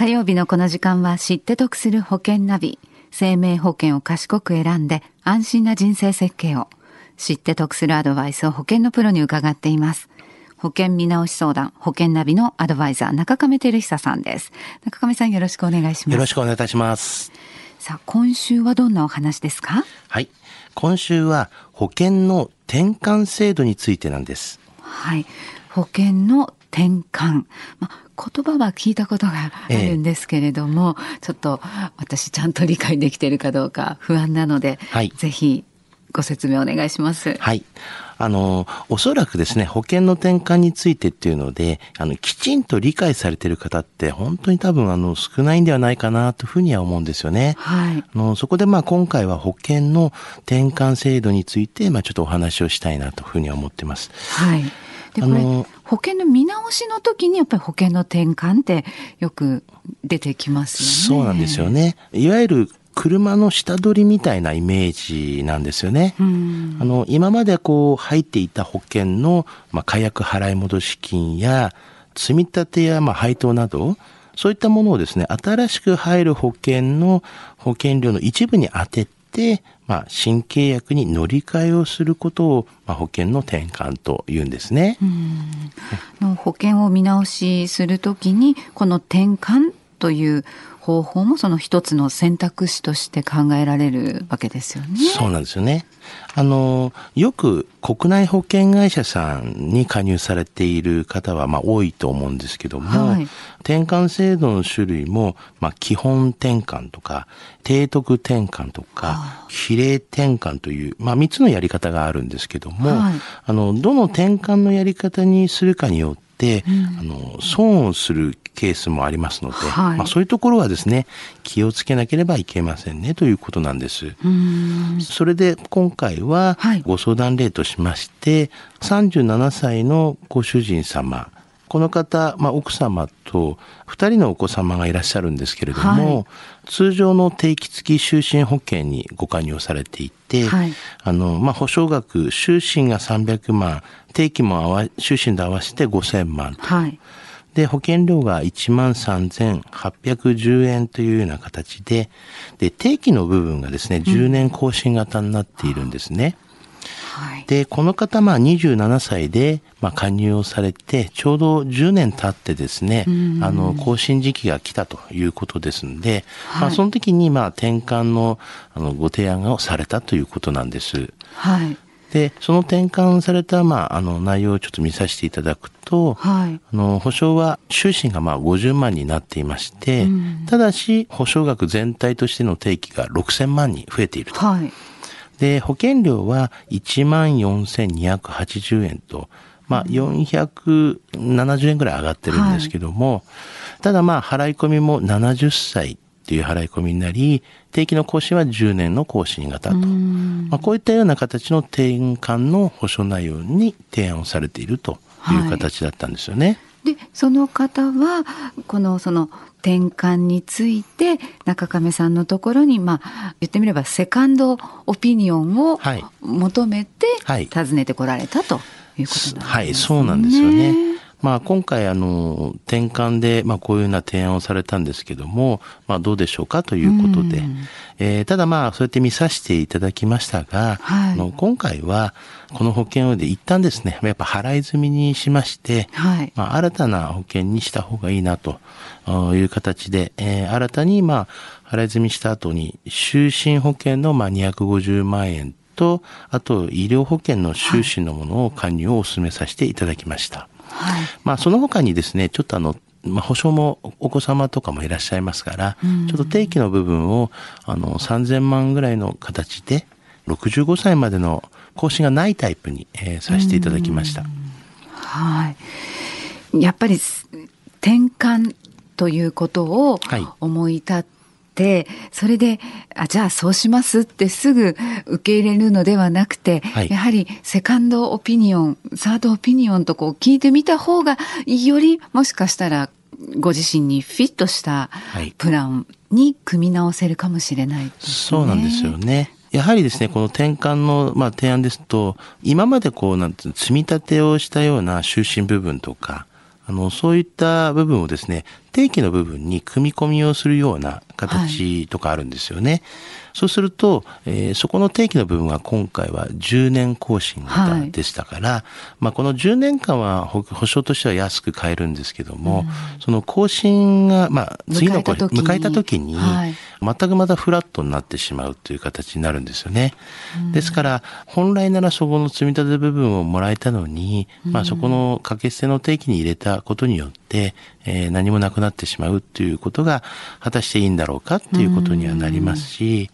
火曜日のこの時間は知って得する保険ナビ。生命保険を賢く選んで安心な人生設計を。知って得するアドバイスを保険のプロに伺っています。保険見直し相談、保険ナビのアドバイザー、中亀照久さんです。中亀さんよろしくお願いします。よろしくお願いいたします。さあ、今週はどんなお話ですか？はい。今週は保険の転換制度についてなんです。はい。保険の転換。まあ、言葉は聞いたことがあるんですけれども、えちょっと私ちゃんと理解できているかどうか不安なので、はい、ぜひご説明お願いします。はい。あの、おそらくですね、保険の転換についてっていうので、あの、きちんと理解されている方って本当に多分あの、少ないんではないかなというふうには思うんですよね。はい。あの、そこでまあ今回は保険の転換制度について、まあちょっとお話をしたいなというふうには思ってます。はい。で、これ、保険の見直しの時にやっぱり保険の転換ってよく出てきますよね。そうなんですよね。いわゆる車の下取りみたいなイメージなんですよね。あの、今までこう入っていた保険の、まあ、火薬払い戻し金や、積み立てや、まあ、配当など、そういったものをですね、新しく入る保険の保険料の一部に当てて、まあ、新契約に乗り換えをすることを、まあ、保険の転換というんですね。の保険を見直しするときに、この転換という方法もその一つの選択肢として考えられるわけですよね。そうなんですよね。あの、よく国内保険会社さんに加入されている方は、まあ、多いと思うんですけども、はい、転換制度の種類も、まあ、基本転換とか、提督転換とか、比例転換という、まあ、3つのやり方があるんですけども、はい、あの、どの転換のやり方にするかによって、うん、あの、損をするケースもありますので、はい、まあ、そういうところはですね、気をつけなければいけませんねということなんです。それで今回はご相談例としまして、はい、37歳のご主人様、この方、まあ、奥様と2人のお子様がいらっしゃるんですけれども、はい、通常の定期付き就寝保険にご加入されていて、はい、あの、まあ、保証額、就寝が300万、定期も合わ、就寝で合わせて5000万と。はいで、保険料が13,810円というような形で、で、定期の部分がですね、10年更新型になっているんですね。はい、で、この方、まあ27歳で、まあ加入をされて、ちょうど10年経ってですね、あの、更新時期が来たということですので、はい、まあその時に、まあ転換の、あの、ご提案をされたということなんです。はい。で、その転換された、まあ、あの、内容をちょっと見させていただくと、はい、あの、保証は、収支がまあ50万になっていまして、うん、ただし、保証額全体としての定期が6000万に増えていると。はい、で、保険料は14,280円と、まあ、470円ぐらい上がってるんですけども、はい、ただまあ、払い込みも70歳っていう払い込みになり、定期の更新は10年の更新型と。まあ、こういったような形の転換の保証内容に提案をされているという形だったんですよね。はい、で、その方は、この、その、転換について中亀さんのところに、まあ、言ってみればセカンドオピニオンを求めて訪ねてこられたということなんですね。はい、はい、そうなんですよね。まあ、今回、あの、転換で、まあ、こういうような提案をされたんですけども、まあ、どうでしょうか？ということで、えー、ただまあ、そうやって見させていただきましたが、はい、あの今回は、この保険をで一旦ですね、やっぱ払い済みにしまして、はい、まあ、新たな保険にした方がいいなという形で、えー、新たに、まあ、払い済みした後に、就寝保険の、まあ、250万円と、あと、医療保険の収支のものを加入をお勧めさせていただきました。はい、まあ、その他にですね、ちょっとあの、まあ、保証もお子様とかもいらっしゃいますから、ちょっと定期の部分を、あの、3000万ぐらいの形で、65歳までの更新がないタイプに、えー、させていただきました。はい。やっぱり、転換ということを思い立って、て、それで、あ、じゃあそうしますってすぐ受け入れるのではなくて、はい、やはりセカンドオピニオン、サードオピニオンとこう聞いてみた方が、よりもしかしたらご自身にフィットしたプランに組み直せるかもしれない、ね、そうなんですよね。やはりですね、この転換の、まあ、提案ですと、今までこう、なんて積み立てをしたような就寝部分とか、あの、そういった部分をですね、定期の部分に組み込みをするような形とかあるんですよね。はい、そうすると、えー、そこの定期の部分は今回は10年更新型でしたから、はい、まあこの10年間は保証としては安く買えるんですけども、うん、その更新が、まあ次の迎えた時に、全くまたフラットになってしまうという形になるんですよね。うん、ですから、本来ならそこの積み立て部分をもらえたのに、まあそこの掛け捨ての定期に入れたことによって、えー、何もなくなってしまうっていうことが果たしていいんだろうかっていうことにはなりますし、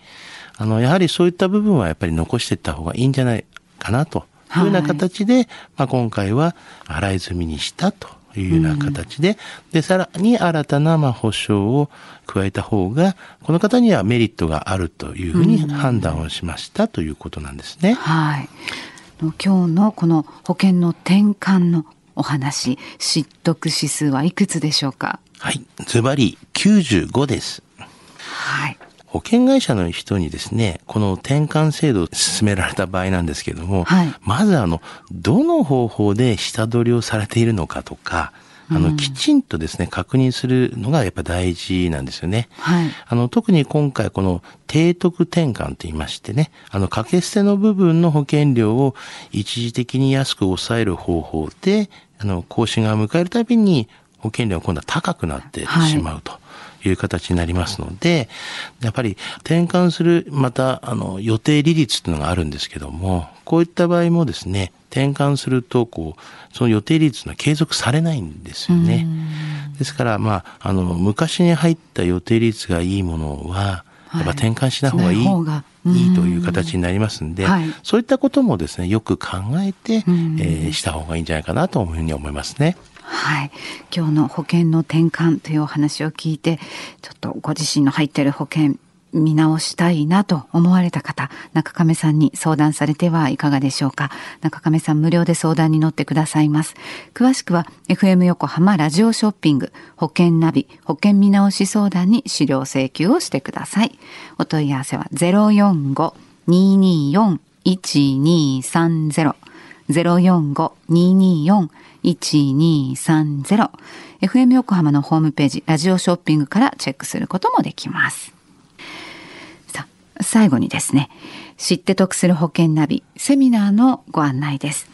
あの、やはりそういった部分はやっぱり残していった方がいいんじゃないかなというような形で、はい、まあ今回は払い済みにしたというような形で、で、さらに新たなまあ保証を加えた方が、この方にはメリットがあるというふうに判断をしましたということなんですね。はい。今日のこの保険の転換のお話、知得指数はいくつでしょうか？はい。ズバリ95です。はい。保険会社の人にですね、この転換制度を進められた場合なんですけども、はい、まずあの、どの方法で下取りをされているのかとか、あの、きちんとですね、確認するのがやっぱ大事なんですよね。はい。あの、特に今回この低得転換と言いましてね、あの、掛け捨ての部分の保険料を一時的に安く抑える方法で、あの、更新が迎えるたびに保険料が今度は高くなってしまうと。はいいう形になりますので、やっぱり転換する、また、あの、予定利率っていうのがあるんですけども、こういった場合もですね、転換すると、こう、その予定利率が継続されないんですよね。ですから、まあ、あの、昔に入った予定利率がいいものは、やっぱ転換しない方がいい。はいいいという形になりますんで、はい、そういったこともですね、よく考えて、えー、した方がいいんじゃないかなというふうに思いますね。はい。今日の保険の転換というお話を聞いて、ちょっとご自身の入っている保険、見直したいなと思われた方、中亀さんに相談されてはいかがでしょうか。中亀さん無料で相談に乗ってくださいます。詳しくは FM 横浜ラジオショッピング保険ナビ保険見直し相談に資料請求をしてください。お問い合わせは045-224-1230 045-224-1230 FM 横浜のホームページラジオショッピングからチェックすることもできます。最後にですね、知って得する保険ナビセミナーのご案内です。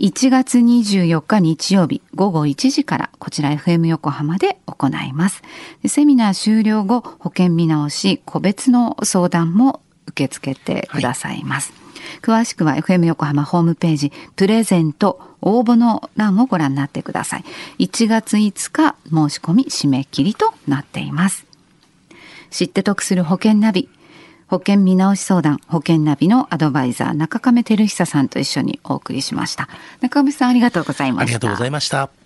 1月24日日曜日午後1時からこちら FM 横浜で行います。セミナー終了後保険見直し個別の相談も受け付けてくださいます。はい詳しくは FM 横浜ホームページプレゼント応募の欄をご覧になってください。1月5日申し込み締め切りとなっています。知って得する保険ナビ。保険見直し相談、保険ナビのアドバイザー、中亀照久さんと一緒にお送りしました。中亀さんありがとうございました。ありがとうございました。